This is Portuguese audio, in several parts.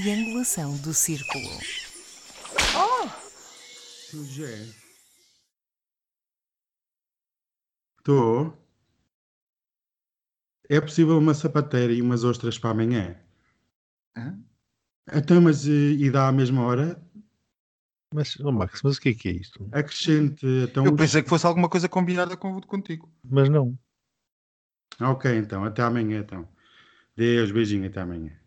triangulação do círculo. José. Estou. É possível uma sapateira e umas ostras para amanhã? Hã? Então, mas e, e dá à mesma hora? Mas, oh Max, mas o que é que é isto? Acrescente. Então, Eu os- pensei que fosse alguma coisa combinada com, contigo. Mas não. Ok, então. Até amanhã, então. Deus, beijinho, até amanhã.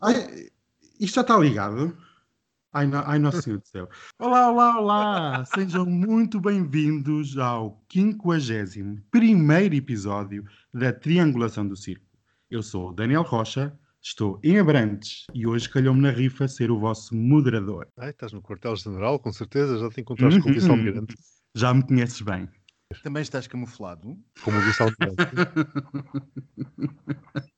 Ai, isto já está ligado? Ai, no- ai, Nosso Senhor do Céu. Olá, olá, olá! Sejam muito bem-vindos ao 51 episódio da Triangulação do Circo. Eu sou o Daniel Rocha, estou em Abrantes e hoje calhou-me na rifa ser o vosso moderador. Ai, estás no quartel-general, com certeza, já te encontraste com o Uhum. vice-almirante. Já me conheces bem. Também estás camuflado. Como o vice-almirante.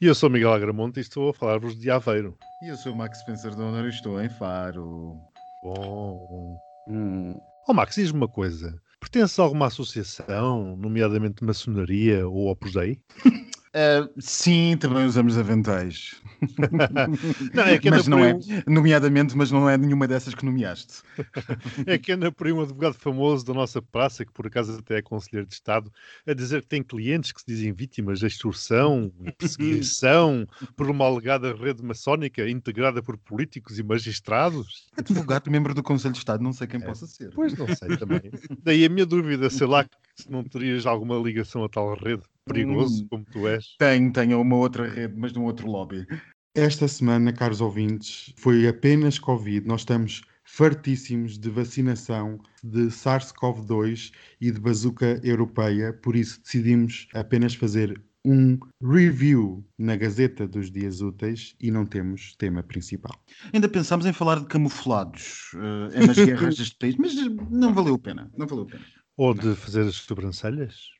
E eu sou Miguel Agramonte e estou a falar-vos de Aveiro. E eu sou o Max Spencer Honor e estou em Faro. Bom. Hum, Oh Max, diz-me uma coisa. Pertences a alguma associação, nomeadamente maçonaria ou Opus Dei? Ah, sim, também usamos aventais. Não, é que anda mas não é, um- nomeadamente, mas não é nenhuma dessas que nomeaste. É que anda por aí um advogado famoso da nossa praça, que por acaso até é conselheiro de Estado, a dizer que tem clientes que se dizem vítimas de extorsão e perseguição por uma alegada rede maçónica integrada por políticos e magistrados. Advogado, membro do Conselho de Estado, não sei quem É. possa ser. Pois não sei também. Daí a minha dúvida, sei lá se não terias alguma ligação a tal rede, perigoso Hum. como tu és. Tenho, tenho uma outra rede, mas de um outro lobby. Esta semana, caros ouvintes, foi apenas Covid. Nós estamos fartíssimos de vacinação de SARS-CoV-2 e de bazuca europeia, por isso decidimos apenas fazer um review na Gazeta dos Dias Úteis e não temos tema principal. Ainda pensámos em falar de camuflados eh, é nas guerras deste país, mas não valeu a pena. Não valeu a pena. Ou de fazer as sobrancelhas,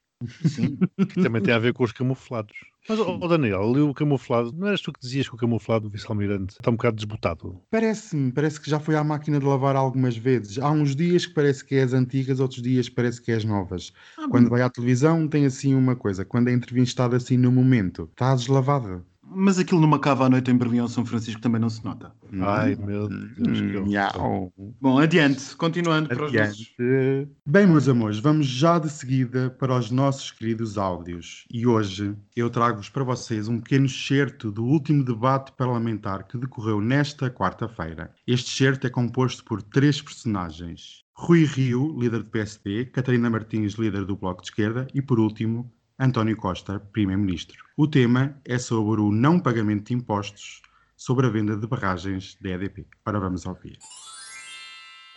Sim. que também tem a ver com os camuflados. Mas, ó, Daniel, ali o camuflado, não eras tu que dizias que o camuflado do vice-almirante está um bocado desbotado? Parece-me, parece que já foi à máquina de lavar algumas vezes. Há uns dias que parece que é as antigas, outros dias parece que é as novas. Quando vai à televisão tem assim uma coisa, quando é entrevistado assim no momento, está deslavada. Mas aquilo numa cava à noite em Berlim ou São Francisco também não se nota. Ai, meu Deus. Hum, miau. Bom, adiante, continuando para os nossos... Adiante. Bem, meus amores, vamos já de seguida para os nossos queridos áudios. E hoje eu trago-vos para vocês um pequeno excerto do último debate parlamentar que decorreu nesta quarta-feira. Este excerto é composto por três personagens. Rui Rio, líder do PSD, Catarina Martins, líder do Bloco de Esquerda e, por último, António Costa, primeiro-ministro. O tema é sobre o não pagamento de impostos sobre a venda de barragens da EDP. Ora, vamos ouvir.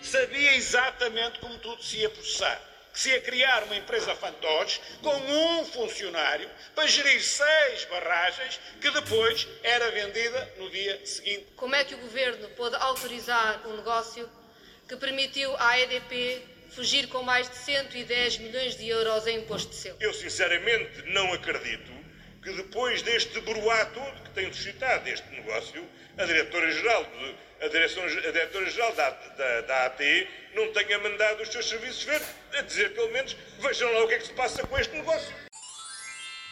sabia exatamente como tudo se ia processar. Que se ia criar uma empresa fantoche com um funcionário para gerir seis barragens que depois era vendida no dia seguinte. Como é que o governo pôde autorizar um negócio que permitiu à EDP fugir com mais de 110 milhões de euros em imposto de selo? Eu sinceramente não acredito que depois deste broá todo que tem suscitado este negócio, a diretora-geral de- a direção- a diretora-geral da, da, da AT não tenha mandado os seus serviços ver a dizer pelo menos vejam lá o que é que se passa com este negócio.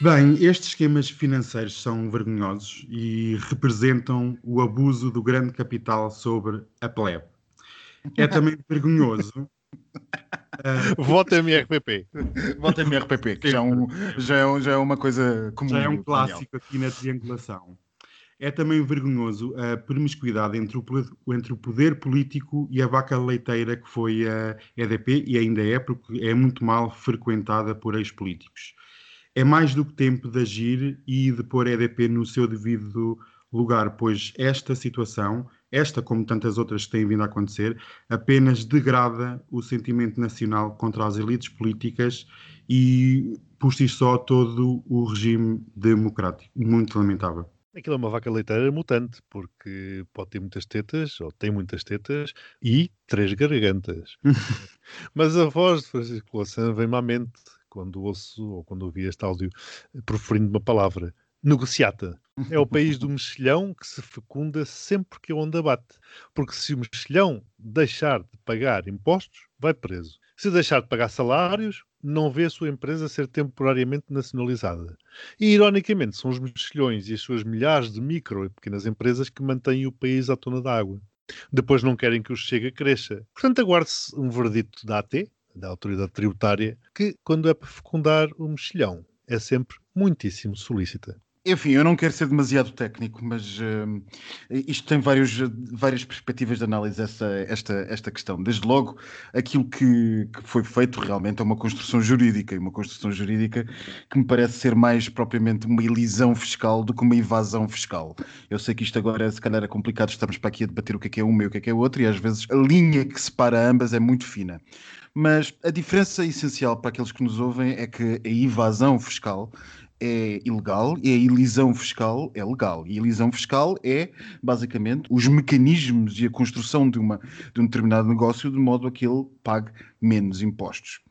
Bem, estes esquemas financeiros são vergonhosos e representam o abuso do grande capital sobre a plebe. É também vergonhoso. ah, Vota MRPP. Volta MRPP, que já é, um, já, é, um- já é uma coisa comum. já é um Daniel. clássico aqui na triangulação. É também vergonhoso a promiscuidade entre o, entre o poder político e a vaca leiteira que foi a EDP, e ainda é, porque é muito mal frequentada por ex-políticos. É mais do que tempo de agir e de pôr a EDP no seu devido lugar, pois esta situação, esta como tantas outras que têm vindo a acontecer, apenas degrada o sentimento nacional contra as elites políticas e, por si só, todo o regime democrático. Muito lamentável. Aquilo é uma vaca leiteira mutante, porque pode ter muitas tetas, ou tem muitas tetas, e três gargantas. Mas a voz de Francisco Louçã vem-me à mente quando ouço, ou quando ouvi este áudio, proferindo uma palavra. Negociata. É o país do mexilhão que se fecunda sempre que a onda bate. Porque se o mexilhão deixar de pagar impostos, vai preso. Se deixar de pagar salários, não vê a sua empresa ser temporariamente nacionalizada. E, ironicamente, são os mexilhões e as suas milhares de micro e pequenas empresas que mantêm o país à tona d'água. Depois não querem que o Chega cresça. Portanto, aguarde-se um verdito da AT, da Autoridade Tributária, que, quando é para fecundar o mexilhão, é sempre muitíssimo solícita. Enfim, eu não quero ser demasiado técnico, mas uh, isto tem vários, várias perspectivas de análise, essa, esta, esta questão. Desde logo, aquilo que, que, foi feito realmente é uma construção jurídica, e uma construção jurídica que me parece ser mais propriamente uma elisão fiscal do que uma evasão fiscal. Eu sei que isto agora, se calhar, é complicado, estamos para aqui a debater o que é que é uma e o que é que é outra, e às vezes a linha que separa ambas é muito fina. Mas a diferença essencial para aqueles que nos ouvem é que a evasão fiscal é ilegal e a elisão fiscal é legal. E a elisão fiscal é, basicamente, os mecanismos e a construção de, uma, de um determinado negócio de modo a que ele pague menos impostos.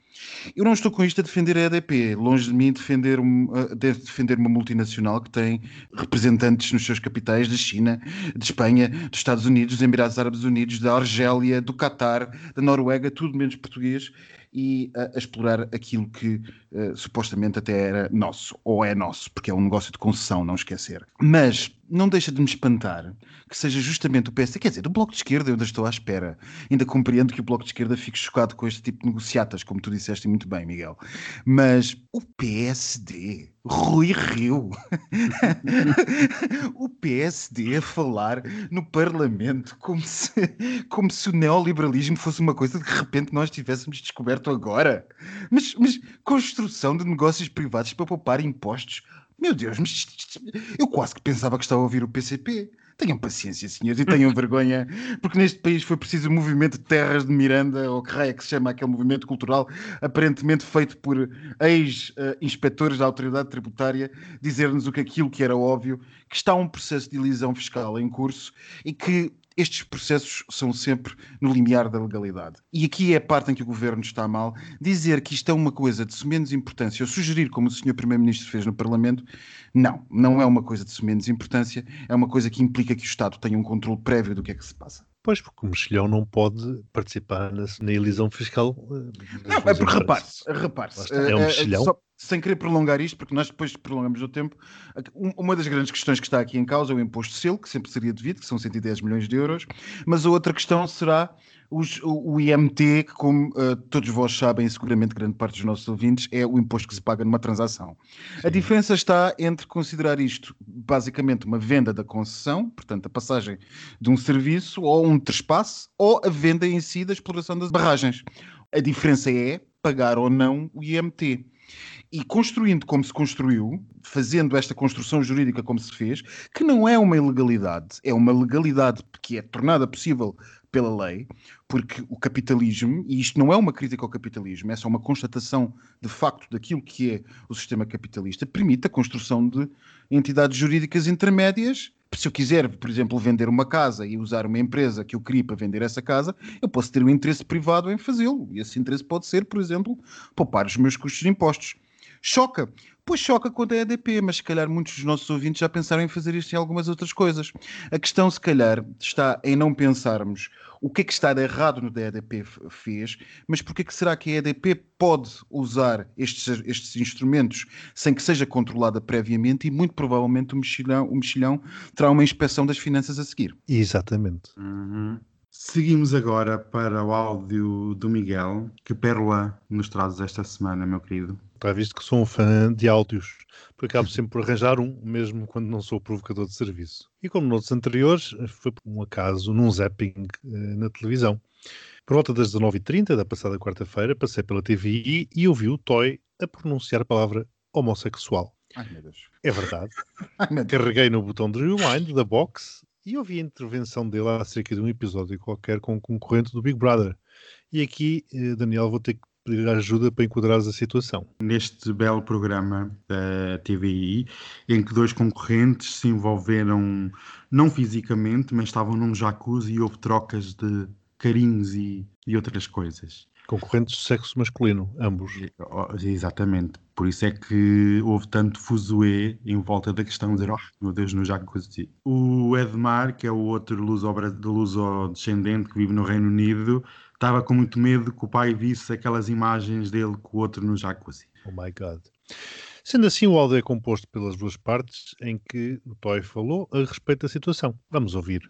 Eu não estou com isto a defender a EDP, longe de mim defender, um, defender uma multinacional que tem representantes nos seus capitais da China, de Espanha, dos Estados Unidos, dos Emirados Árabes Unidos, da Argélia, do Qatar, da Noruega, tudo menos português, e a, a explorar aquilo que uh, supostamente até era nosso, ou é nosso, porque é um negócio de concessão, não esquecer. Mas não deixa de me espantar que seja justamente o PSD, quer dizer, o Bloco de Esquerda eu ainda estou à espera. Ainda compreendo que o Bloco de Esquerda fique chocado com este tipo de negociatas, como tu disseste muito bem, Miguel. Mas o PSD, Rui Rio, o PSD a falar no Parlamento como se, como se o neoliberalismo fosse uma coisa que de repente nós tivéssemos descoberto agora. Mas, mas construção de negócios privados para poupar impostos meu Deus, eu quase que pensava que estava a ouvir o PCP. Tenham paciência, senhores, e tenham vergonha, porque neste país foi preciso o movimento de terras de Miranda, ou que raio é que se chama aquele movimento cultural, aparentemente feito por ex-inspectores da autoridade tributária, dizer-nos o que aquilo que era óbvio, que está um processo de elisão fiscal em curso e que estes processos são sempre no limiar da legalidade. E aqui é a parte em que o governo está mal. Dizer que isto é uma coisa de menos importância, ou sugerir, como o senhor Primeiro-Ministro fez no Parlamento, não, não é uma coisa de menos importância, é uma coisa que implica que o Estado tenha um controle prévio do que é que se passa. Pois, porque o mexilhão não pode participar na, na elisão fiscal. Eh, não, é porque repare-se, repare É um eh, eh, mexilhão. Só, sem querer prolongar isto, porque nós depois prolongamos o tempo, uma das grandes questões que está aqui em causa é o imposto de selo, que sempre seria devido, que são 110 milhões de euros, mas a outra questão será os, o, IMT, que como uh, todos vós sabem, seguramente grande parte dos nossos ouvintes, é o imposto que se paga numa transação. Sim. A diferença está entre considerar isto basicamente uma venda da concessão, portanto a passagem de um serviço ou um trespasse, ou a venda em si da exploração das barragens. A diferença é pagar ou não o IMT. E construindo como se construiu, fazendo esta construção jurídica como se fez, que não é uma ilegalidade, é uma legalidade que é tornada possível pela lei, porque o capitalismo, e isto não é uma crítica ao capitalismo, é só uma constatação de facto daquilo que é o sistema capitalista, permite a construção de entidades jurídicas intermédias. Se eu quiser, por exemplo, vender uma casa e usar uma empresa que eu crie para vender essa casa, eu posso ter um interesse privado em fazê-lo. E esse interesse pode ser, por exemplo, poupar os meus custos de impostos. Choca. Pois choca quando é EDP, mas se calhar muitos dos nossos ouvintes já pensaram em fazer isto em algumas outras coisas. A questão, se calhar, está em não pensarmos o que é que está de errado no que a EDP fez, mas porque é que será que a EDP pode usar estes, estes instrumentos sem que seja controlada previamente e muito provavelmente o mexilhão, o mexilhão terá uma inspeção das finanças a seguir. Exatamente. Uhum. Seguimos agora para o áudio do Miguel. Que pérola nos trazes esta semana, meu querido? Está visto que sou um fã de áudios, porque acabo sempre por arranjar um, mesmo quando não sou provocador de serviço. E como noutros anteriores, foi por um acaso num zapping eh, na televisão. Por volta das 19h30 da passada quarta-feira, passei pela TVI e ouvi o Toy a pronunciar a palavra homossexual. Ai. É verdade. Ai. Carreguei no botão de rewind da box e ouvi a intervenção dele acerca de um episódio qualquer com um concorrente do Big Brother. E aqui, eh, Daniel, vou ter que pedir ajuda para enquadrar a situação. Neste belo programa da TVI, em que dois concorrentes se envolveram, não fisicamente, mas estavam num jacuzzi e houve trocas de carinhos e, e outras coisas. Concorrentes de sexo masculino, ambos. Exatamente. Por isso é que houve tanto fuzuê em volta da questão de dizer, oh, meu Deus, no jacuzzi. O Edmar, que é o outro luso- luso-descendente que vive no Reino Unido, estava com muito medo que o pai visse aquelas imagens dele com o outro no jacuzzi. Oh my God. Sendo assim, o áudio é composto pelas duas partes em que o Toy falou a respeito da situação. Vamos ouvir.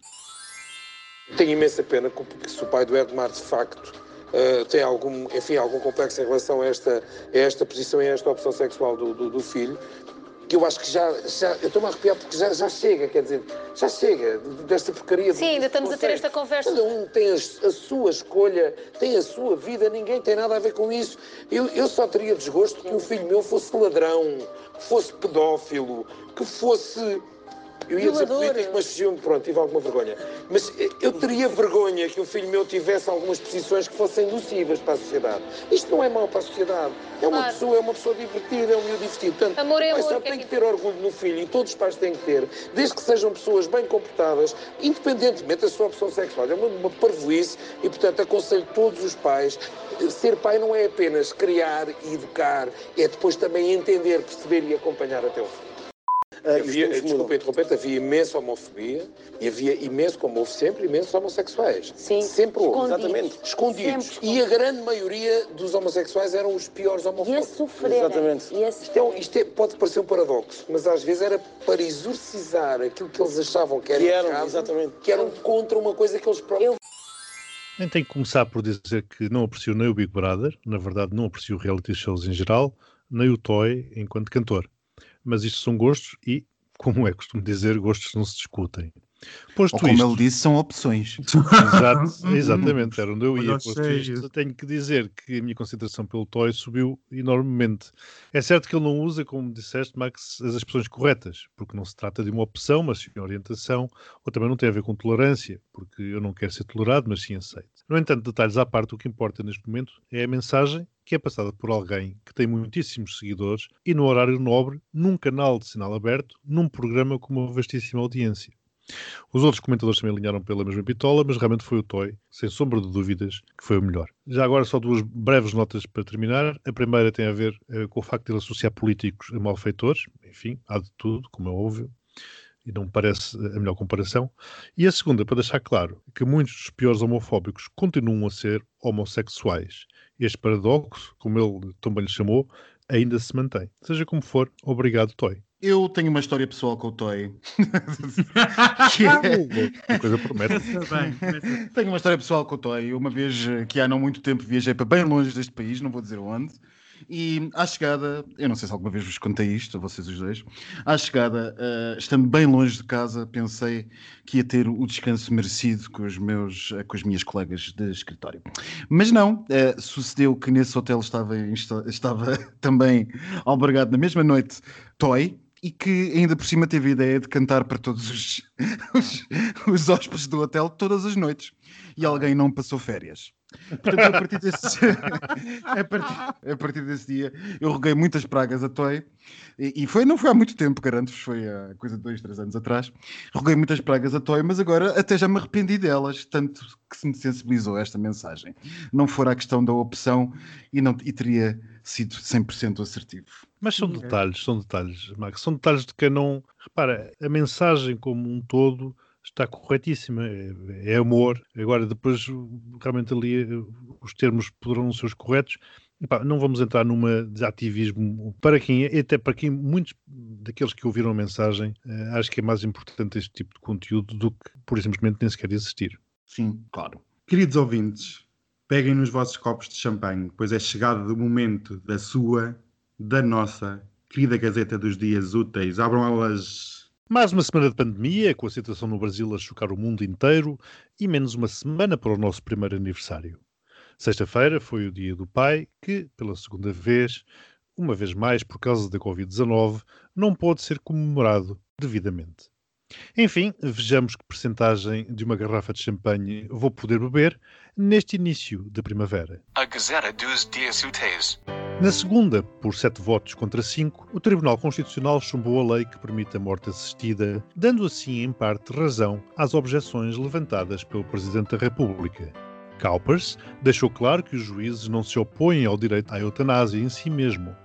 Tenho imensa pena que, se o pai do Edmar, de facto, eh, tem algum, enfim, algum complexo em relação a esta, a esta posição e a esta opção sexual do, do, do filho, que eu acho que já, já eu estou-me a arrepiar porque já, já chega, quer dizer, já chega desta porcaria. Sim, ainda estamos a ter esta conversa. Cada um tem a, a sua escolha, tem a sua vida, ninguém tem nada a ver com isso. Eu, eu só teria desgosto que um filho meu fosse ladrão, que fosse pedófilo, que fosse. Eu ia dizer político, mas fugiu-me, pronto, tive alguma vergonha. Mas eu teria vergonha que o filho meu tivesse algumas posições que fossem nocivas para a sociedade. Isto não é mau para a sociedade. É uma Claro. pessoa, é uma pessoa divertida, é um miúdo divertido. Portanto, Amor é pai amor, só que é tem que que- ter orgulho no filho e todos os pais têm que ter, desde que sejam pessoas bem comportadas, independentemente da sua opção sexual. É uma, uma parvoíce e, portanto, aconselho todos os pais. Ser pai não é apenas criar e educar, é depois também entender, perceber e acompanhar até o fim. Havia, desculpa interromper, havia imensa homofobia e havia imenso, como houve sempre, imensos homossexuais. Sim. Sempre houve. Escondidos. Exatamente. Escondidos. Sempre E a grande maioria dos homossexuais eram os piores E a homofóbicos. sofrer. Exatamente. E a Isto, é, isto é- pode parecer um paradoxo, mas às vezes era para exorcizar aquilo que eles achavam que era Que eram, errado, exatamente. que eram contra uma coisa que eles próprios Nem tenho que começar por dizer que não aprecio nem o Big Brother, na verdade não aprecio reality shows em geral, nem o Toy enquanto cantor. Mas isto são gostos e, como é costume dizer, gostos não se discutem. Posto Ou como isto, ele disse, são opções. Exato, exatamente, era onde eu ia. Sei. isto, eu tenho que dizer que a minha consideração pelo Toy subiu enormemente. É certo que ele não usa, como disseste, Max, as expressões corretas, porque não se trata de uma opção, mas sim orientação, ou também não tem a ver com tolerância, porque eu não quero ser tolerado, mas sim aceito. No entanto, detalhes à parte, o que importa neste momento é a mensagem que é passada por alguém que tem muitíssimos seguidores e no horário nobre, num canal de sinal aberto, num programa com uma vastíssima audiência. Os outros comentadores também alinharam pela mesma bitola, mas realmente foi o Toy, sem sombra de dúvidas, que foi o melhor. Já agora só duas breves notas para terminar. A primeira tem a ver eh, com o facto de ele associar políticos a malfeitores. Enfim, há de tudo, como é óbvio, e não me parece a melhor comparação. E a segunda, para deixar claro que muitos dos piores homofóbicos continuam a ser homossexuais. Este paradoxo, como ele também lhe chamou, ainda se mantém. Seja como for, obrigado, Toy. Eu tenho uma história pessoal com o Toy. que é... A coisa promete. Tenho uma história pessoal com o Toy. Uma vez que há não muito tempo viajei para bem longe deste país, não vou dizer onde. E à chegada, eu não sei se alguma vez vos contei isto, a vocês os dois. À chegada, eh, estando bem longe de casa, pensei que ia ter o descanso merecido com, os meus, eh, com as minhas colegas de escritório. Mas não, eh, sucedeu que nesse hotel estava, estava também albergado na mesma noite Toy. E que ainda por cima teve a ideia de cantar para todos os, os, os hóspedes do hotel todas as noites. E alguém não passou férias. Portanto, a partir desse, a partir, a partir desse dia, eu roguei muitas pragas a Toy. E, foi, não foi há muito tempo, garanto-vos, foi há coisa de dois, três anos atrás. Roguei muitas pragas a Toy, mas agora até já me arrependi delas, tanto que se me sensibilizou esta mensagem. Não fora a questão da opção e, não, e teria sido 100% assertivo. Mas são detalhes, são detalhes, Max. São detalhes de quem não. Repara, a mensagem como um todo está corretíssima. É, é amor. Agora, depois, realmente ali, eh, os termos poderão ser os corretos. Não vamos entrar numa de ativismo para quem, e até para quem muitos daqueles que ouviram a mensagem, eh, acho que é mais importante este tipo de conteúdo do que, e simplesmente, nem sequer existir. Sim, claro. Queridos ouvintes, peguem nos vossos copos de champanhe, pois é chegado o momento da sua, da nossa querida Gazeta dos Dias Úteis. Abram elas. Mais uma semana de pandemia, com a situação no Brasil a chocar o mundo inteiro, e menos uma semana para o nosso primeiro aniversário. Sexta-feira foi o dia do pai, que, pela segunda vez, uma vez mais por causa da Covid-19, não pode ser comemorado devidamente. Enfim, vejamos que percentagem de uma garrafa de champanhe vou poder beber neste início da primavera. A Gazeta dos Dias Úteis. Na segunda, por sete votos contra cinco, o Tribunal Constitucional chumbou a lei que permite a morte assistida, dando assim, em parte, razão às objeções levantadas pelo Presidente da República. Cowpers deixou claro que os juízes não se opõem ao direito à eutanásia em si mesmo.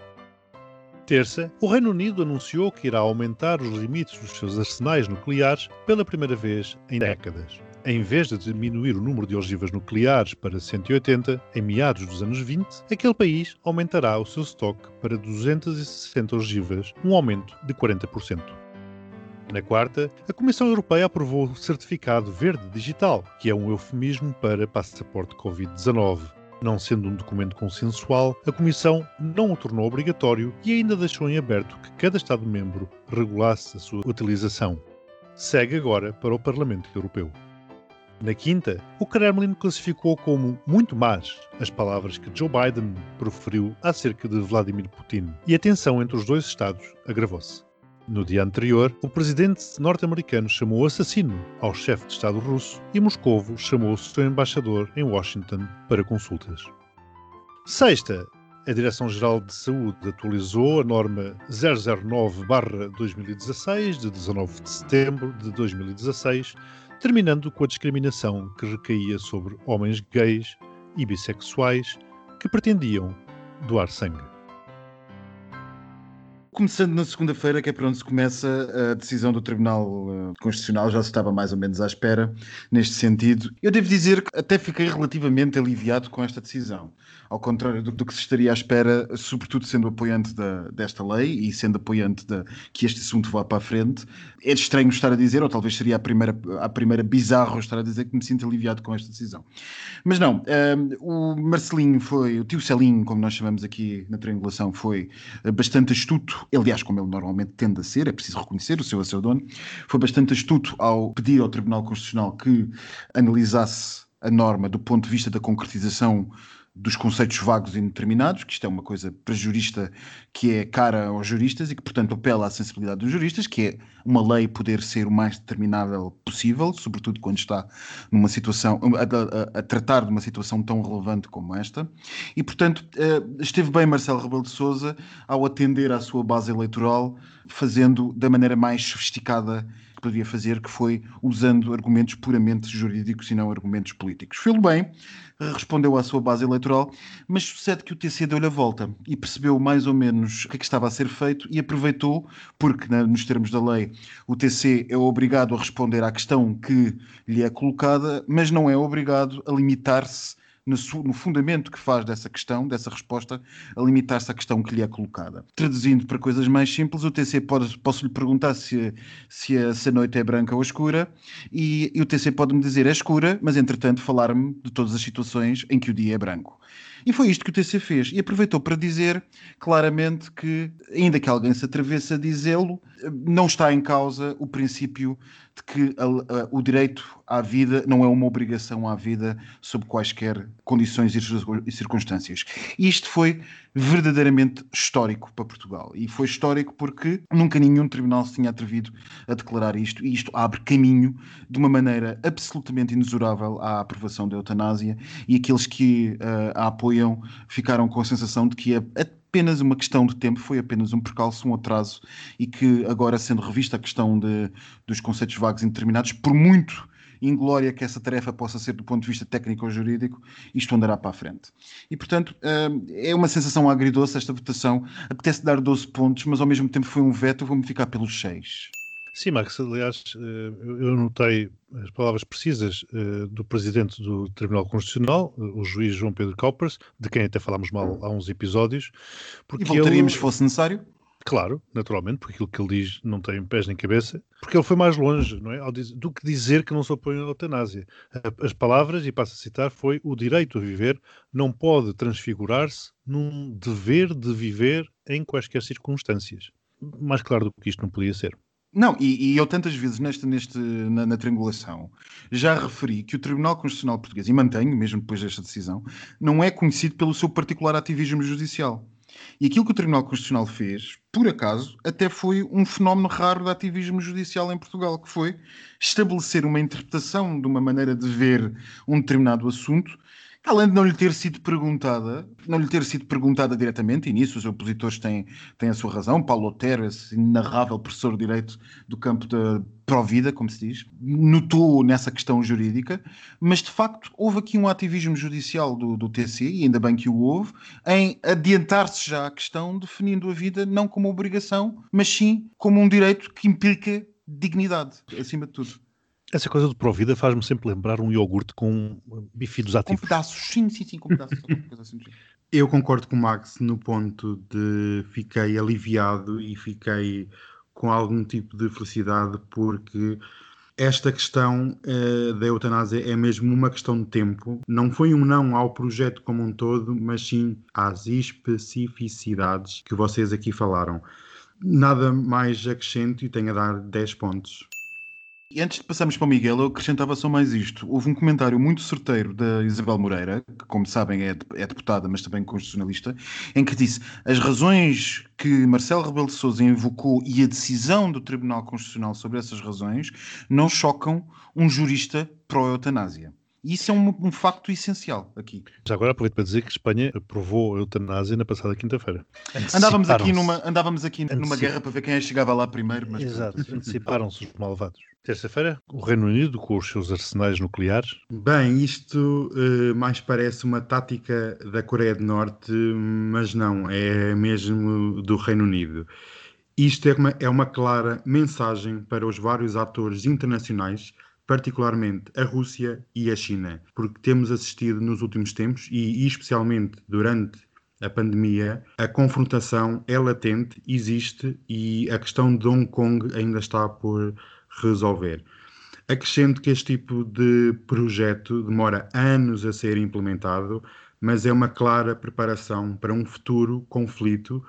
Terça, o Reino Unido anunciou que irá aumentar os limites dos seus arsenais nucleares pela primeira vez em décadas. Em vez de diminuir o número de ogivas nucleares para 180 em meados dos anos 20, aquele país aumentará o seu estoque para 260 ogivas, um aumento de 40%. Na quarta, a Comissão Europeia aprovou o Certificado Verde Digital, que é um eufemismo para passaporte Covid-19. Não sendo um documento consensual, a Comissão não o tornou obrigatório e ainda deixou em aberto que cada Estado-membro regulasse a sua utilização. Segue agora para o Parlamento Europeu. Na quinta, o Kremlin classificou como muito más as palavras que Joe Biden proferiu acerca de Vladimir Putin e a tensão entre os dois Estados agravou-se. No dia anterior, o presidente norte-americano chamou assassino ao chefe de Estado russo e Moscovo chamou seu embaixador em Washington para consultas. Sexta, a Direção-Geral de Saúde atualizou a norma 009-2016 de 19 de setembro de 2016 terminando com a discriminação que recaía sobre homens gays e bissexuais que pretendiam doar sangue. Começando na segunda-feira, que é para onde se começa a decisão do Tribunal uh, Constitucional, já se estava mais ou menos à espera neste sentido. Eu devo dizer que até fiquei relativamente aliviado com esta decisão ao contrário do, do, que se estaria à espera, sobretudo sendo apoiante da, desta lei e sendo apoiante de que este assunto vá para a frente. É estranho estar a dizer, ou talvez seria a primeira, a primeira bizarro estar a dizer que me sinto aliviado com esta decisão. Mas não, um, o Marcelinho foi, o tio Celinho, como nós chamamos aqui na triangulação, foi bastante astuto, aliás, como ele normalmente tende a ser, é preciso reconhecer o seu a seu dono, foi bastante astuto ao pedir ao Tribunal Constitucional que analisasse a norma do ponto de vista da concretização dos conceitos vagos e indeterminados, que isto é uma coisa para jurista que é cara aos juristas e que, portanto, apela à sensibilidade dos juristas, que é uma lei poder ser o mais determinável possível, sobretudo quando está numa situação, a, a, a tratar de uma situação tão relevante como esta. E, portanto, eh, esteve bem Marcelo Rebelo de Sousa ao atender à sua base eleitoral, fazendo da maneira mais sofisticada poderia fazer, que foi usando argumentos puramente jurídicos e não argumentos políticos. Fez-lo bem, respondeu à sua base eleitoral, mas sucede que o TC deu-lhe a volta e percebeu mais ou menos o que, é que estava a ser feito e aproveitou, porque nos termos da lei o TC é obrigado a responder à questão que lhe é colocada, mas não é obrigado a limitar-se no, fundamento que faz dessa questão, dessa resposta, a limitar-se à questão que lhe é colocada. Traduzindo para coisas mais simples, o TC pode, posso lhe perguntar se, se, a, se a noite é branca ou escura, e, e o TC pode-me dizer é escura, mas entretanto falar-me de todas as situações em que o dia é branco. E foi isto que o TC fez. E aproveitou para dizer claramente que, ainda que alguém se atravesse a dizê-lo, não está em causa o princípio de que a, a, o direito à vida não é uma obrigação à vida sob quaisquer condições e circunstâncias. Isto foi verdadeiramente histórico para Portugal. E foi histórico porque nunca nenhum tribunal se tinha atrevido a declarar isto, e isto abre caminho de uma maneira absolutamente inexorável à aprovação da eutanásia, e aqueles que uh, a apoiam ficaram com a sensação de que é apenas uma questão de tempo, foi apenas um percalço, um atraso, e que agora, sendo revista a questão de, dos conceitos vagos indeterminados, por muito inglória que essa tarefa possa ser do ponto de vista técnico ou jurídico, isto andará para a frente. E, portanto, eh, é uma sensação agridoce esta votação. Apetece dar 12 pontos, mas ao mesmo tempo foi um veto, vou-me ficar pelos 6. Sim, Max, aliás, eh, eu notei as palavras precisas eh, do presidente do Tribunal Constitucional, o juiz João Pedro Coppers, de quem até falámos mal há uns episódios. Porque e voltaríamos ele... se fosse necessário? Claro, naturalmente, porque aquilo que ele diz não tem pés nem cabeça, porque ele foi mais longe, não é? Do que dizer que não se opõe à eutanásia. As palavras, e passo a citar, foi o direito a viver não pode transfigurar-se num dever de viver em quaisquer circunstâncias. Mais claro do que isto não podia ser. Não, e, e, eu tantas vezes neste, neste, na, na, triangulação já referi que o Tribunal Constitucional Português, e mantenho, mesmo depois desta decisão, não é conhecido pelo seu particular ativismo judicial. E aquilo que o Tribunal Constitucional fez, por acaso, até foi um fenómeno raro de ativismo judicial em Portugal, que foi estabelecer uma interpretação de uma maneira de ver um determinado assunto Além de não lhe ter sido perguntada, não lhe ter sido perguntada diretamente, e nisso os opositores têm, têm a sua razão, Paulo Otero, esse inarrável professor de Direito do campo da pró-vida, como se diz, notou nessa questão jurídica, mas de facto houve aqui um ativismo judicial do, do TC, e ainda bem que o houve, em adiantar-se já à questão, definindo a vida não como obrigação, mas sim como um direito que implica dignidade, acima de tudo. Essa coisa do Provida faz-me sempre lembrar um iogurte com bifidos Com ativos. pedaços, sim, sim, sim, com pedaços. assim. Eu concordo com o Max no ponto de fiquei aliviado e fiquei com algum tipo de felicidade porque esta questão eh, da eutanásia é mesmo uma questão de tempo. Não foi um não ao projeto como um todo, mas sim às especificidades que vocês aqui falaram. Nada mais acrescento e tenho a dar 10 pontos. E antes de passarmos para o Miguel, eu acrescentava só mais isto. Houve um comentário muito certeiro da Isabel Moreira, que, como sabem, é, é deputada, mas também constitucionalista, em que disse as razões que Marcelo Rebelo de Sousa invocou e a decisão do Tribunal Constitucional sobre essas razões não chocam um jurista pró-eutanásia. E isso é um, um facto essencial aqui. Já agora aproveito para dizer que Espanha aprovou a eutanásia na passada quinta-feira. Andávamos aqui, numa, andávamos aqui numa guerra para ver quem é que chegava lá primeiro. Mas Exato, anteciparam-se os malvados. Terça-feira, o Reino Unido, com os seus arsenais nucleares, Bem, isto eh, mais parece uma tática da Coreia do Norte, mas não, é mesmo do Reino Unido. Isto é uma, é uma clara mensagem para os vários atores internacionais, particularmente a Rússia e a China, porque temos assistido nos últimos tempos, e, especialmente durante a pandemia, a confrontação é latente, existe, e a questão de Hong Kong ainda está por resolver. Acrescento que este tipo de projeto demora anos a ser implementado, mas é uma clara preparação para um futuro conflito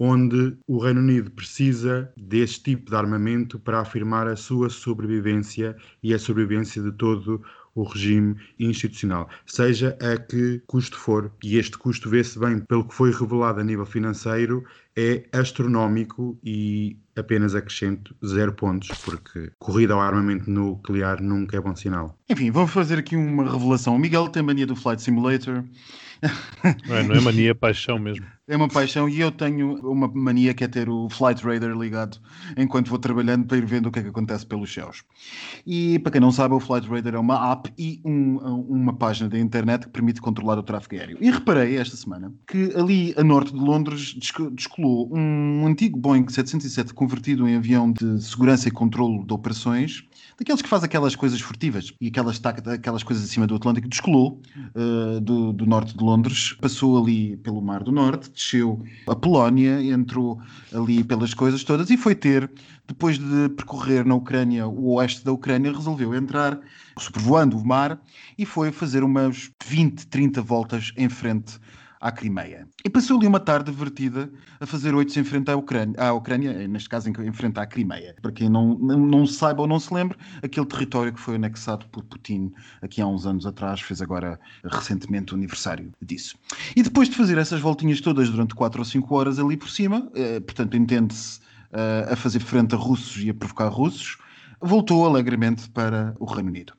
onde o Reino Unido precisa deste tipo de armamento para afirmar a sua sobrevivência e a sobrevivência de todo o regime institucional, seja a que custo for. E este custo vê-se bem pelo que foi revelado a nível financeiro, é astronómico e apenas acrescento zero pontos, porque corrida ao armamento nuclear nunca é bom sinal. Enfim, vamos fazer aqui uma revelação. O Miguel tem mania do Flight Simulator. Não é, não é mania, é paixão mesmo. É uma paixão e eu tenho uma mania que é ter o Flight Radar ligado enquanto vou trabalhando para ir vendo o que é que acontece pelos céus. E para quem não sabe, o Flight Radar é uma app e um- uma página da internet que permite controlar o tráfego aéreo. E reparei esta semana que ali a norte de Londres desco- descolou um antigo Boeing 707 convertido em avião de segurança e controlo de operações, daqueles que faz aquelas coisas furtivas e aquelas, aquelas coisas acima do Atlântico, descolou uh, do, do norte de Londres, passou ali pelo Mar do Norte, desceu a Polónia, entrou ali pelas coisas todas e foi ter, depois de percorrer na Ucrânia, o oeste da Ucrânia, resolveu entrar, sobrevoando o mar, e foi fazer umas 20, 30 voltas em frente à Crimeia. E passou ali uma tarde divertida a fazer oitos em frente à Ucrânia, à Ucrânia, neste caso em, frente à Crimeia. Para quem não, não, não saiba ou não se lembre, aquele território que foi anexado por Putin aqui há uns anos atrás, fez agora recentemente o aniversário disso. E depois de fazer essas voltinhas todas durante 4 ou 5 horas ali por cima, eh, portanto entende-se eh, a fazer frente a russos e a provocar russos, voltou alegremente para o Reino Unido.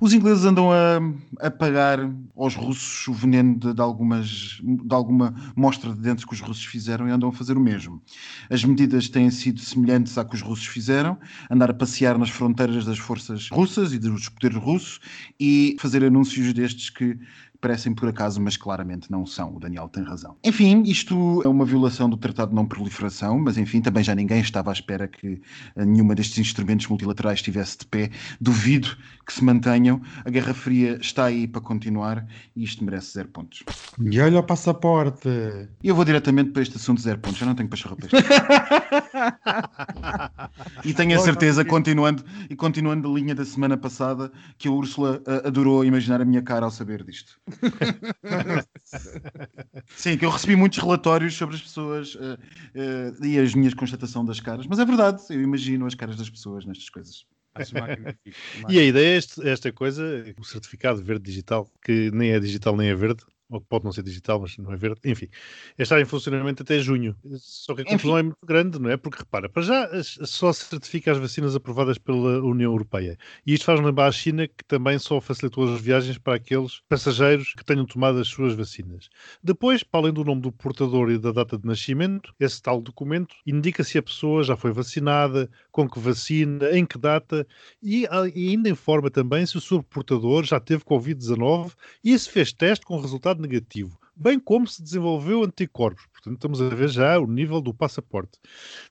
Os ingleses andam a, a pagar aos russos o veneno de, de algumas, de alguma mostra de dentes que os russos fizeram e andam a fazer o mesmo. As medidas têm sido semelhantes à que os russos fizeram, andar a passear nas fronteiras das forças russas e dos poderes russos e fazer anúncios destes que parecem por acaso, mas claramente não são. O Daniel tem razão. Enfim, isto é uma violação do Tratado de Não Proliferação, mas enfim, também já ninguém estava à espera que eh, nenhuma destes instrumentos multilaterais estivesse de pé. Duvido que se mantenham. A Guerra Fria está aí para continuar e isto merece zero pontos. E olha o passaporte! Eu vou diretamente para este assunto zero pontos. Eu não tenho para isto. E tenho a certeza, continuando, e continuando a linha da semana passada, que a Úrsula ah, adorou imaginar a minha cara ao saber disto. Sim, que eu recebi muitos relatórios sobre as pessoas ah, ah, e as minhas constatação das caras, mas é verdade, eu imagino as caras das pessoas nestas coisas. E a ideia é este- esta coisa, o certificado verde digital, que nem é digital nem é verde, ou que pode não ser digital, mas não é verde, enfim, é estar em funcionamento até junho. Só que a confusão é muito grande, não é? Porque repara, para já só certifica as vacinas aprovadas pela União Europeia. E isto faz lembrar a China que também só facilitou as viagens para aqueles passageiros que tenham tomado as suas vacinas. Depois, para além do nome do portador e da data de nascimento, esse tal documento indica se a pessoa já foi vacinada, com que vacina, em que data e, e ainda informa também se o seu portador já teve Covid-19 e se fez teste com resultado negativo bem como se desenvolveu anticorpos. Portanto, estamos a ver já o nível do passaporte.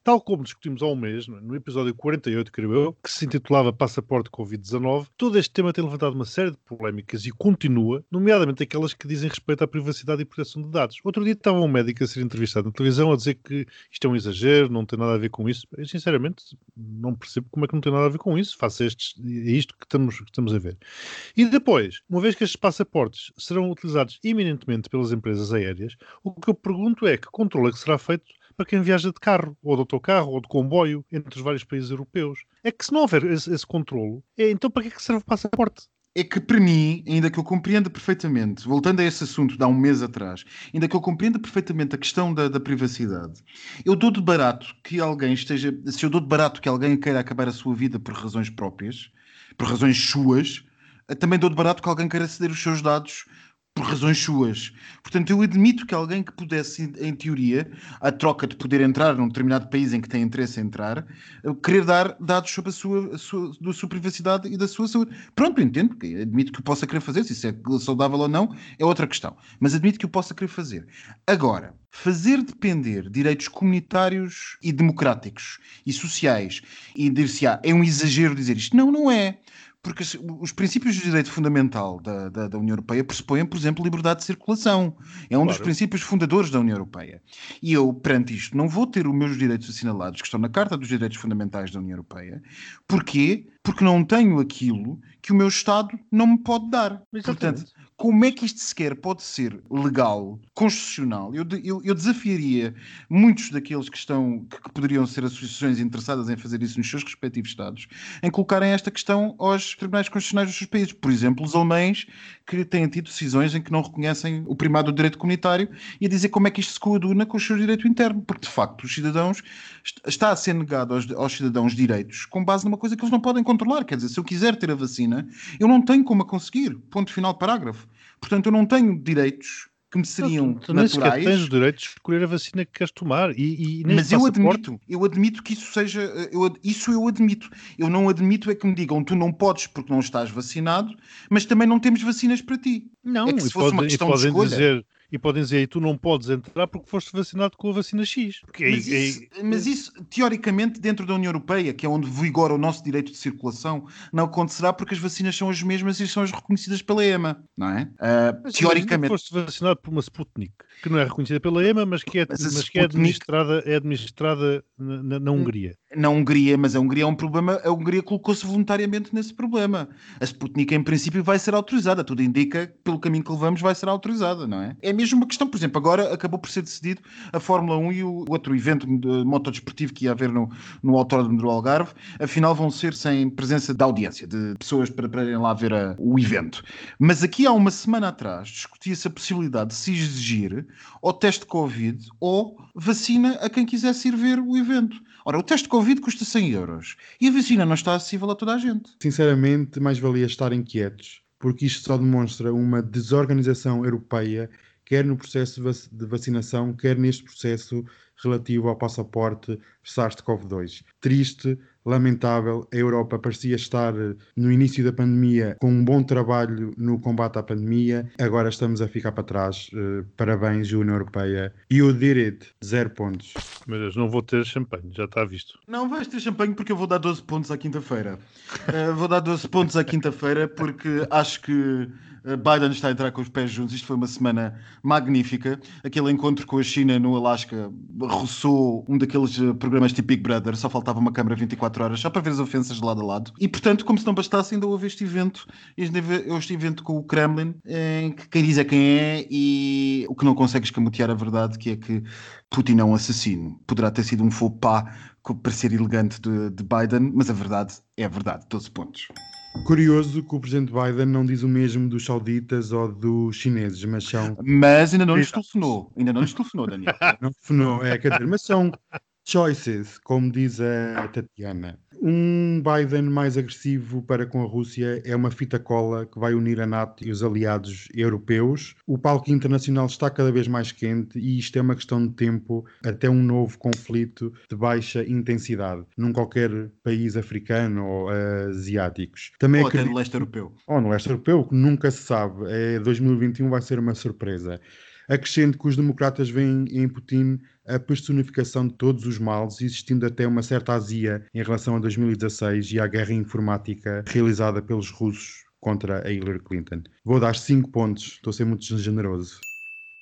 Tal como discutimos há um mês, no episódio 48, creio eu, que se intitulava Passaporte Covid-19, todo este tema tem levantado uma série de polémicas e continua, nomeadamente aquelas que dizem respeito à privacidade e proteção de dados. Outro dia estava um médico a ser entrevistado na televisão a dizer que isto é um exagero, não tem nada a ver com isso. Eu, sinceramente, não percebo como é que não tem nada a ver com isso. Faça estes, é isto que estamos, que estamos a ver. E depois, uma vez que estes passaportes serão utilizados eminentemente pelas empresas aéreas, o que eu pergunto é que controle é que será feito para quem viaja de carro, ou de autocarro, ou de comboio entre os vários países europeus. É que se não houver esse, esse controle, é, então para que, é que serve o passaporte? é que para mim, ainda que eu compreenda perfeitamente, voltando a esse assunto de há um mês atrás, ainda que eu compreenda perfeitamente a questão da, da, privacidade, eu dou de barato que alguém esteja, se eu dou de barato que alguém queira acabar a sua vida por razões próprias, por razões suas, também dou de barato que alguém queira ceder os seus dados por razões suas. Portanto, eu admito que alguém que pudesse, em teoria, a troca de poder entrar num determinado país em que tem interesse em entrar, querer dar dados sobre a sua, a sua, da sua privacidade e da sua saúde. Pronto, entendo, admito que possa querer fazer, se isso é saudável ou não, é outra questão. Mas admito que o possa querer fazer. Agora, fazer depender direitos comunitários e democráticos e sociais e dir-se-á, é um exagero dizer isto. Não, não é. Porque os princípios de direito fundamental da, da, da, União Europeia pressupõem, por exemplo, liberdade de circulação. É um claro. dos princípios fundadores da União Europeia. E eu, perante isto, não vou ter os meus direitos assinalados, que estão na Carta dos Direitos Fundamentais da União Europeia. Porquê? Porque não tenho aquilo que o meu Estado não me pode dar. Exatamente. Portanto, como é que isto sequer pode ser legal, constitucional? Eu, eu, eu desafiaria muitos daqueles que estão, que, que, poderiam ser associações interessadas em fazer isso nos seus respectivos Estados, em colocarem esta questão aos tribunais constitucionais dos seus países. Por exemplo, os alemães que têm tido decisões em que não reconhecem o primado do direito comunitário e a dizer como é que isto se coaduna com o seu direito interno, porque de facto os cidadãos está a ser negado aos, aos cidadãos direitos com base numa coisa que eles não podem controlar. Quer dizer, se eu quiser ter a vacina, eu não tenho como a conseguir. Ponto final, parágrafo. Portanto, eu não tenho direitos que me seriam tu, tu naturais. Tu tens o direito de escolher a vacina que queres tomar. E, e Mas eu admito, eu admito que isso seja. Eu, isso eu admito. Eu não admito é que me digam tu não podes porque não estás vacinado, mas também não temos vacinas para ti. Não, é que se fosse pode, uma questão de escolha. Dizer e podem dizer aí tu não podes entrar porque foste vacinado com a vacina X. Porque mas, aí, isso, aí... mas isso, teoricamente, dentro da União Europeia, que é onde vigora o nosso direito de circulação, não acontecerá porque as vacinas são as mesmas e são as reconhecidas pela EMA, não é? Uh, mas, teoricamente. foste vacinado por uma Sputnik, que não é reconhecida pela EMA, mas que é, mas mas que é administrada, é administrada na, na, Hungria na Hungria, mas a Hungria é um problema, a Hungria colocou-se voluntariamente nesse problema. A Sputnik, em princípio, vai ser autorizada, tudo indica, pelo caminho que levamos, vai ser autorizada, não é? É mesmo uma questão, por exemplo, agora acabou por ser decidido a Fórmula 1 e o outro evento de motodesportivo que ia haver no, no Autódromo do Algarve, afinal vão ser sem presença da audiência, de pessoas para, para irem lá ver a, o evento. Mas aqui há uma semana atrás discutia-se a possibilidade de se exigir ou teste de Covid ou vacina a quem quisesse ir ver o evento. Ora, o teste de Covid custa 100 euros e a vacina não está acessível a toda a gente. Sinceramente, mais valia estarem quietos, porque isto só demonstra uma desorganização europeia, quer no processo de vacinação, quer neste processo relativo ao passaporte SARS-CoV-2. Triste, lamentável. A Europa parecia estar eh, no início da pandemia com um bom trabalho no combate à pandemia. Agora estamos a ficar para trás. Uh, parabéns, União Europeia. E o Direito, zero pontos. Mas não vou ter champanhe, já está visto. Não vais ter champanhe porque eu vou dar 12 pontos à quinta-feira. Uh, vou dar 12 pontos à quinta-feira porque acho que Biden está a entrar com os pés juntos. Isto foi uma semana magnífica. Aquele encontro com a China no Alasca roçou um daqueles programas tipo Big Brother. Só faltava uma câmara 24 horas só para ver as ofensas de lado a lado. E portanto, como se não bastasse, ainda houve este evento, este evento com o Kremlin, em que quem diz é quem é e o que não consegue escamotear a verdade, que é que Putin é um assassino. Poderá ter sido um faux pas para ser elegante de, de Biden, mas a verdade é a verdade. 12 pontos. Curioso que o presidente Biden não diz o mesmo dos sauditas ou dos chineses, mas são. Mas ainda não lhes telefonou. Ainda não lhes telefonou, Daniel. Não, não, é, quer dizer, mas são choices, como diz a Tatiana. Um Biden mais agressivo para com a Rússia é uma fita cola que vai unir a NATO e os aliados europeus. O palco internacional está cada vez mais quente e isto é uma questão de tempo até um novo conflito de baixa intensidade num qualquer país africano ou uh, asiáticos. Também ou até no leste europeu. Ou no leste europeu, que nunca se sabe. É, 2021 vai ser uma surpresa acrescente que os democratas veem em Putin a personificação de todos os males, existindo até uma certa azia em relação a 2016 e à guerra informática realizada pelos russos contra a Hillary Clinton. Vou dar 5 pontos, estou a ser muito generoso.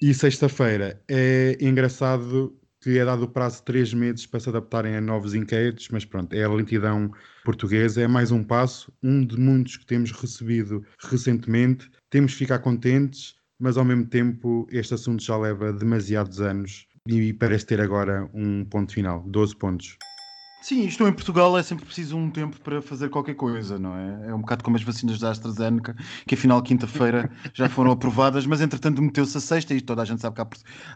E sexta-feira é engraçado que é dado o prazo de 3 meses para se adaptarem a novos inquéritos, mas pronto, é a lentidão portuguesa, é mais um passo, um de muitos que temos recebido recentemente. Temos que ficar contentes, mas ao mesmo tempo este assunto já leva demasiados anos e parece ter agora um ponto final 12 pontos. Sim, isto em Portugal é sempre preciso um tempo para fazer qualquer coisa, não é? É um bocado como as vacinas da AstraZeneca, que afinal quinta-feira já foram aprovadas, mas entretanto meteu-se a sexta e toda a gente sabe que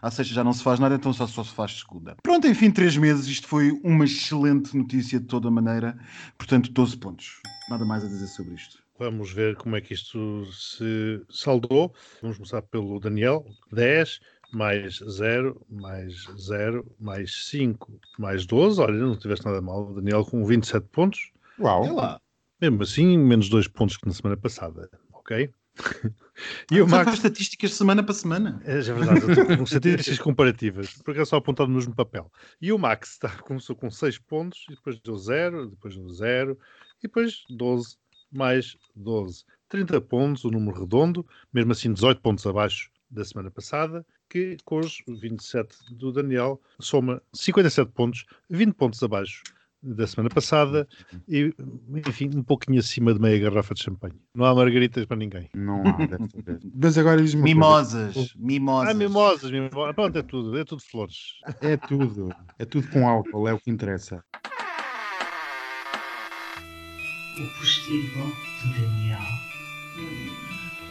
à sexta já não se faz nada, então só, só se faz segunda. Pronto, enfim, três meses, isto foi uma excelente notícia de toda maneira, portanto 12 pontos. Nada mais a dizer sobre isto. Vamos ver como é que isto se saldou. Vamos começar pelo Daniel, 10 mais 0, mais 0, mais 5, mais 12. Olha, não tiveste nada mal. Daniel com 27 pontos. Uau! É lá. Mesmo assim, menos 2 pontos que na semana passada. Ok? E o Max... estatísticas semana para semana. É, é verdade, eu estou com estatísticas comparativas, porque é só apontado no mesmo papel. E o Max está, começou com 6 pontos, e depois deu 0, depois deu 0, e depois 12, mais 12. 30 pontos, o número redondo, mesmo assim 18 pontos abaixo da semana passada, que com os 27 do Daniel soma 57 pontos, 20 pontos abaixo da semana passada e, enfim, um pouquinho acima de meia garrafa de champanhe. Não há margaritas para ninguém. Não há, Mas agora diz Mimosas, mimosas. Ah, mimosas, mimosas. Pronto, é tudo, é tudo flores. É tudo, é tudo com álcool, é o que interessa. O postigo de Daniel.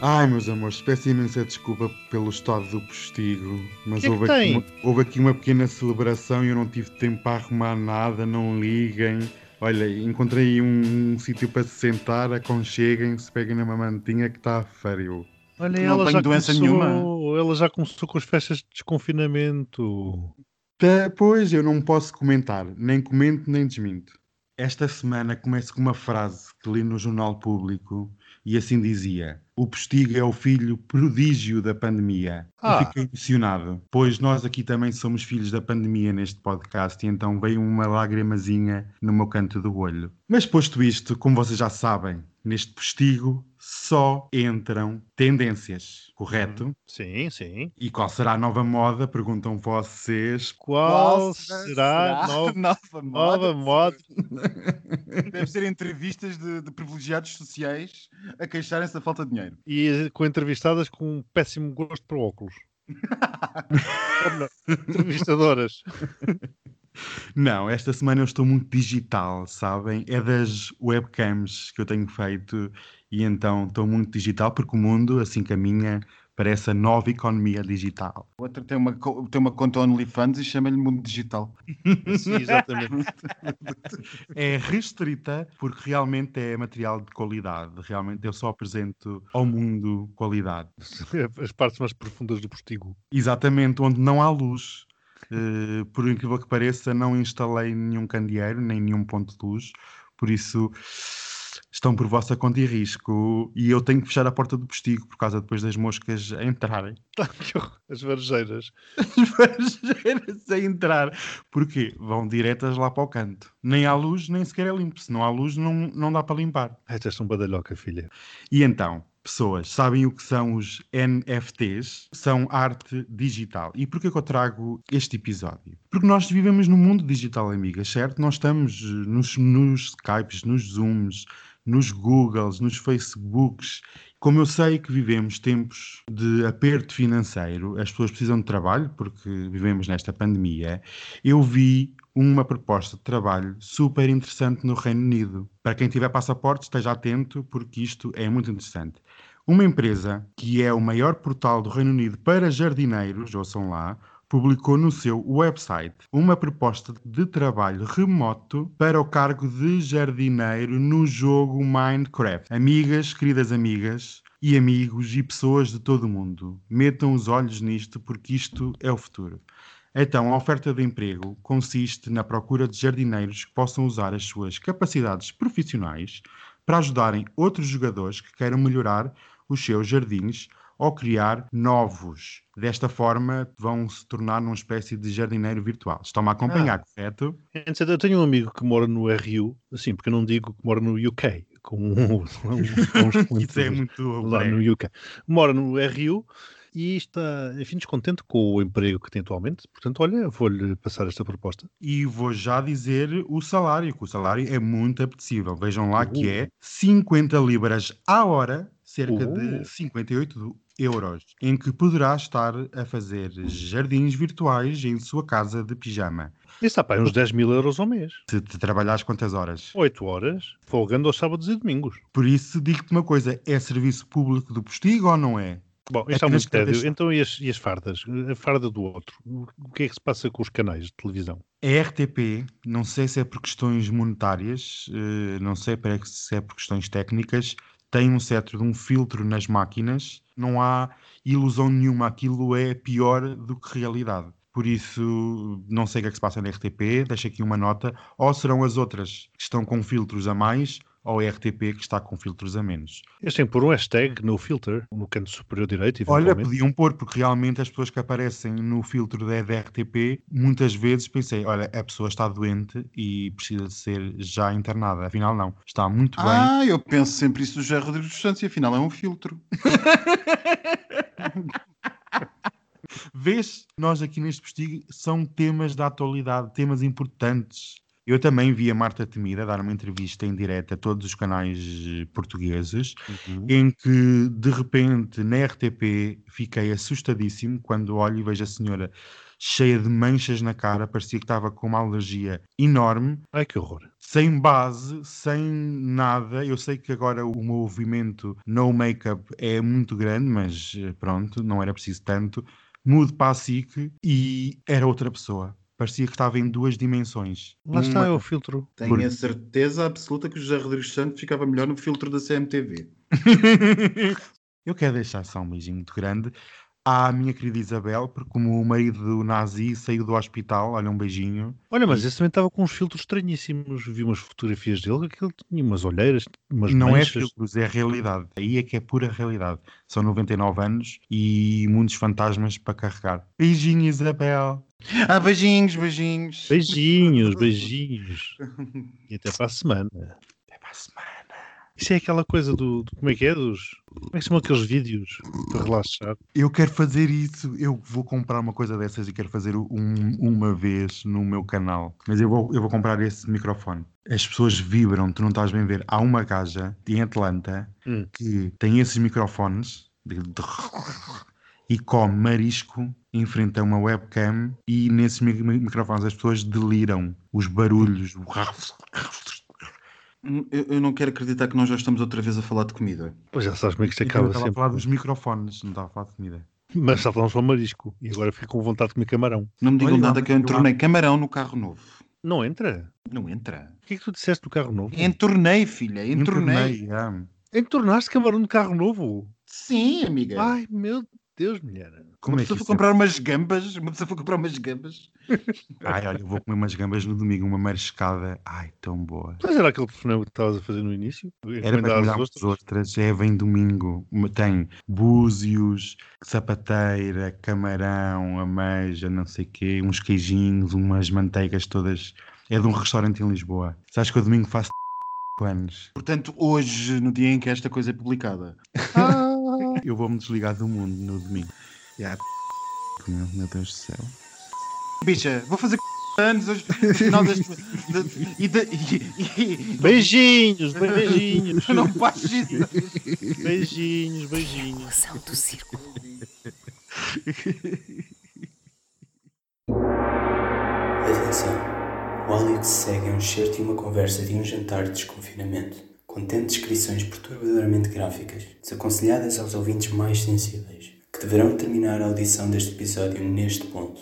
Ai, meus amores, peço imensa desculpa pelo estado do postigo, mas que é que houve, aqui uma, houve, aqui uma, pequena celebração e eu não tive tempo para arrumar nada, não liguem. Olha, encontrei um, um sítio para se sentar, aconcheguem-se, peguem na mamantinha que está a frio. Olha, não ela já doença começou, nenhuma. Ela já começou com as festas de desconfinamento. Pois, eu não posso comentar, nem comento nem desminto. Esta semana começo com uma frase que li no Jornal Público e assim dizia: O postigo é o filho prodígio da pandemia. Ah. Eu fiquei emocionado, pois nós aqui também somos filhos da pandemia neste podcast e então veio uma lágrimazinha no meu canto do olho. Mas posto isto, como vocês já sabem, neste postigo só entram tendências, correto? Hum, sim, sim. E qual será a nova moda? Perguntam vocês. Qual, qual será, será a nova, nova, moda? Nova moda? Deve ser entrevistas de, de, privilegiados sociais a queixarem-se da falta de dinheiro. E com entrevistadas com um péssimo gosto para óculos. Entrevistadoras. Não, esta semana eu estou muito digital, sabem? É das webcams que eu tenho feito e então estou muito digital porque o mundo assim caminha para essa nova economia digital. O outro tem uma, tem uma conta OnlyFans e chama-lhe Mundo Digital. Sim, exatamente. é restrita porque realmente é material de qualidade. Realmente eu só apresento ao mundo qualidade. As partes mais profundas do postigo. Exatamente, onde não há luz. Uh, por incrível que pareça, não instalei nenhum candeeiro, nem nenhum ponto de luz. Por isso estão por vossa conta e risco e eu tenho que fechar a porta do postigo por causa depois das moscas a entrarem. As varejeiras. As varejeiras a entrar. Porquê? Vão diretas lá para o canto. Nem há luz, nem sequer é limpo. Se não há luz, não, não dá para limpar. Estas são badalhoca, filha. E então, pessoas sabem o que são os NFTs? São arte digital. E porquê que eu trago este episódio? Porque nós vivemos no mundo digital, amigas, certo? Nós estamos nos, nos Skypes, nos Zooms, nos Googles, nos Facebooks Como eu sei que vivemos tempos de aperto financeiro, as pessoas precisam de trabalho porque vivemos nesta pandemia, eu vi uma proposta de trabalho super interessante no Reino Unido. Para quem tiver passaporte, esteja atento porque isto é muito interessante. Uma empresa que é o maior portal do Reino Unido para jardineiros, ouçam lá, publicou no seu website uma proposta de trabalho remoto para o cargo de jardineiro no jogo Minecraft. Amigas, queridas amigas e amigos e pessoas de todo o mundo, metam os olhos nisto porque isto é o futuro. Então, a oferta de emprego consiste na procura de jardineiros que possam usar as suas capacidades profissionais para ajudarem outros jogadores que queiram melhorar os seus jardins ou criar novos. Desta forma, vão se tornar numa espécie de jardineiro virtual. Estão-me a acompanhar, correto? Antes, Eu tenho um amigo que mora no RU, assim, porque eu não digo que mora no UK, com um, Isso é muito lá breve. no UK. Mora no RU e está, enfim, descontente com o emprego que tem atualmente. Portanto, olha, vou-lhe passar esta proposta. E vou já dizer o salário, que o salário é muito apetecível. Vejam lá que é 50 libras à hora, cerca Uh. de 58 euros, em que poderá estar a fazer jardins virtuais em sua casa de pijama. Isso está para uns 10 mil euros ao mês. Se te trabalhares quantas horas? 8 horas, folgando aos sábados e domingos. Por isso, digo-te uma coisa: é serviço público do postigo ou não é? Bom, É isto é muito tédio. Então, e as, e as fardas? A farda do outro? O que é que se passa com os canais de televisão? A RTP, não sei se é por questões monetárias, eh, não sei se é por questões técnicas, tem um certo de um filtro nas máquinas, não há ilusão nenhuma, aquilo é pior do que realidade. Por isso, não sei o que é que se passa na RTP, deixo aqui uma nota, ou serão as outras que estão com filtros a mais, ou a RTP que está com filtros a menos. Eles têm que pôr um hashtag no filter, no canto superior direito, Olha, podiam pôr, porque realmente as pessoas que aparecem no filtro da, da RTP, muitas vezes pensei, olha, a pessoa está doente e precisa de ser já internada. Afinal, não. Está muito bem. Ah, eu penso sempre isso do José Rodrigues dos Santos e afinal é um filtro. Vês, nós aqui neste postigo são temas da atualidade, temas importantes. Eu também vi a Marta Temida dar uma entrevista em direto a todos os canais eh, portugueses, Uhum. em que de repente na RTP fiquei assustadíssimo quando olho e vejo a senhora cheia de manchas na cara, parecia que estava com uma alergia enorme, Ai, que horror. sem base, sem nada. Eu sei que agora o movimento no make-up é muito grande, mas eh, pronto, não era preciso tanto. Mudo para a SIC e era outra pessoa. Parecia que estava em duas dimensões. Lá está, Uma- é o filtro. Tenho Por- a certeza absoluta que o José Rodrigues Santos ficava melhor no filtro da CMTV. Eu quero deixar só um beijinho muito grande à minha querida Isabel, porque como o marido do Nazi saiu do hospital, olha um beijinho. Olha, mas esse também estava com uns filtros estranhíssimos. Vi umas fotografias dele, que ele tinha umas olheiras, umas não manchas. é filtros, é realidade. Aí é que é pura realidade. São 99 anos e muitos fantasmas para carregar. Beijinho, Isabel. Ah, beijinhos, beijinhos. Beijinhos, beijinhos. E até para a semana. Até para a semana. Isso é aquela coisa do, do- Como é que é? Dos. Como é que chamam aqueles vídeos para relaxar? Eu quero fazer isso. Eu vou comprar uma coisa dessas e quero fazer um- uma vez no meu canal. Mas eu vou, eu vou comprar esse microfone. As pessoas vibram, tu não estás bem a ver. Há uma gaja em Atlanta Hum. que tem esses microfones de- e come marisco em frente a uma webcam e nesses mi- mi- microfones as pessoas deliram os barulhos. Hum, Eu, eu não quero acreditar que nós já estamos outra vez a falar de comida. Pois já sabes como é que isto Eu acaba estava a sempre. falar dos microfones, não estava a falar de comida. Mas só falamos só marisco. E agora fico com vontade de comer camarão. Não me digam Olha, nada que eu eu entornei camarão no carro novo. Não entra? Não entra. O que é que tu disseste do carro novo? Entornei, filha, entornei. Entornei, ah. Entornaste camarão no carro novo? Sim, amiga. Ai, meu Deus, mulher. Como uma é pessoa foi isso é? comprar umas gambas, uma pessoa foi comprar umas gambas. Ai, olha, eu vou comer umas gambas no domingo, uma mariscada. Ai, tão boa. Mas era aquele telefonema que estavas a fazer no início? Era para Encomendar as outras. É, vem domingo. Tem búzios, sapateira, camarão, ameija, não sei o quê, uns queijinhos, umas manteigas todas. É de um restaurante em Lisboa. Sabes que eu domingo faço anos. Portanto, hoje, no dia em que esta coisa é publicada, Eu vou-me desligar do mundo no domingo. E a meu Deus do céu. bicha, vou fazer anos hoje, no final deste. de- e, de- e, e, Beijinhos, beijinhos. não faz isso. Beijinhos, beijinhos. Revolução do círculo. Atenção! O se segue é um excerto e uma conversa de um jantar de desconfinamento, contendo descrições perturbadoramente gráficas, desaconselhadas aos ouvintes mais sensíveis, que deverão terminar a audição deste episódio neste ponto.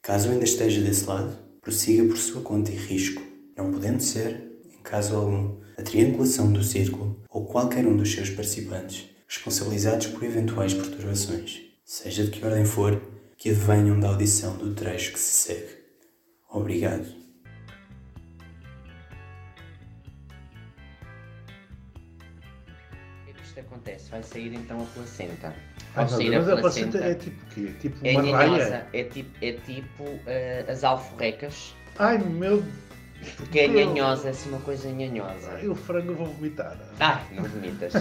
Caso ainda esteja desse lado, prossiga por sua conta e risco, não podendo ser, em caso algum, a triangulação do círculo ou qualquer um dos seus participantes responsabilizados por eventuais perturbações, seja de que ordem for, que advenham da audição do trecho que se segue. Obrigado. Acontece? Vai sair então a placenta. Ah, Vai não, sair mas a placenta é tipo o quê? Tipo é uma nhanhosa, raia? é tipo, é tipo eh, as alforrecas, Ai meu porque é nhanhosa, é assim uma coisa nhanhosa. Ai, o frango eu vou vomitar. Ai, não vomitas.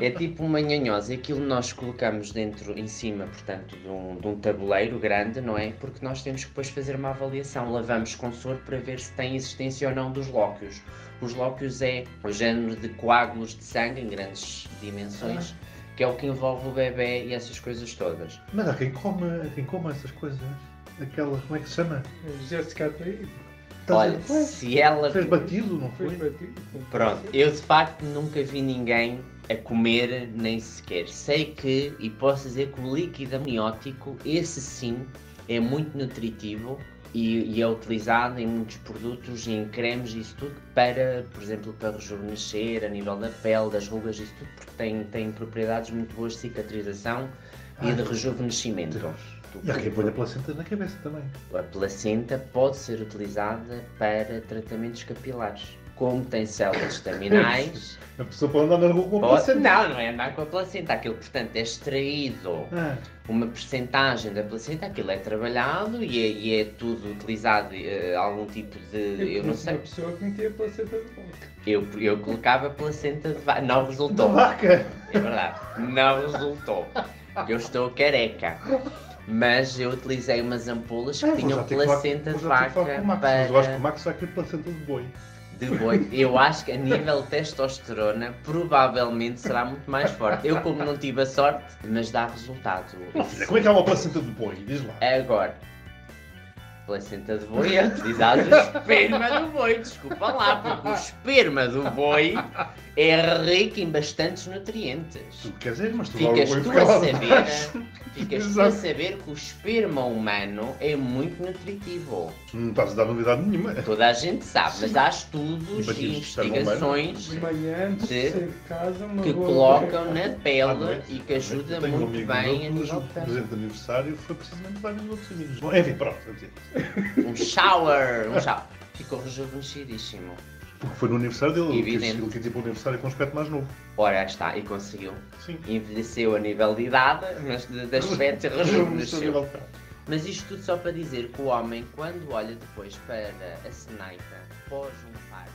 é tipo uma nhanhosa e aquilo nós colocamos dentro, em cima, portanto, de um, de um tabuleiro grande, não é? Porque nós temos que depois fazer uma avaliação. Lavamos com soro para ver se tem existência ou não dos lóquios. Os lóquios é o género de coágulos de sangue em grandes dimensões, que é o que envolve o bebê e essas coisas todas. Mas há quem coma, há quem coma essas coisas. Aquelas, como é que se chama? Jéssica Ataíde. Olha, se ela. Fez batido, não Foi foi? batido. Pronto, eu de facto nunca vi ninguém a comer nem sequer. Sei que, e posso dizer que o líquido amniótico, esse sim, é muito nutritivo e, e é utilizado em muitos produtos e em cremes e isso tudo para, por exemplo, para rejuvenescer a nível da pele, das rugas, isso tudo, porque tem, tem propriedades muito boas de cicatrização e Ai, de rejuvenescimento. Deus. E há quem põe a placenta na cabeça também. A placenta pode ser utilizada para tratamentos capilares. Como tem células estaminais, A pessoa pode andar na rua com a placenta. não, não é andar com a placenta. Aquilo, portanto, é extraído Ah, uma percentagem da placenta, aquilo é trabalhado e é, e é tudo utilizado, eh, algum tipo de. Eu não sei. Uma pessoa que metia a placenta de boca. Eu, eu colocava placenta de vaca. Não resultou. vaca! É verdade. Não resultou. Eu estou careca. Mas eu utilizei umas ampolas que vou tinham placenta de vaca Mas eu acho que o Max vai querer placenta de boi. De boi. Eu acho que a nível de testosterona provavelmente será muito mais forte. Eu como não tive a sorte, mas dá resultado. Filha, como é que é uma placenta de boi? Diz lá. Agora, placenta de boi é utilizado o esperma do boi, desculpa lá, porque o esperma do boi é rico em bastantes nutrientes. Tu quer dizer, mas tu Ficas tu a saber, ficas tu a saber que o esperma humano é muito nutritivo. Não estás a dar novidade nenhuma. Toda a gente sabe, mas há estudos e investigações De casa, que colocam na pele noite. e que ajuda um muito bem a nível de presente de aniversário foi precisamente uns outros amigos. Bom, enfim, pronto. vamos dizer. Um shower, um shower. Ficou rejuvenescidíssimo. Porque foi no aniversário dele. Ele quis, Evidente. ele quis ir para o aniversário com um aspecto mais novo. Ora, está, e conseguiu. Sim. Envelheceu a nível de idade, mas de, de aspecto rejuvenesceu. Mas isto tudo só para dizer que o homem, quando olha depois para a seneca, pós um par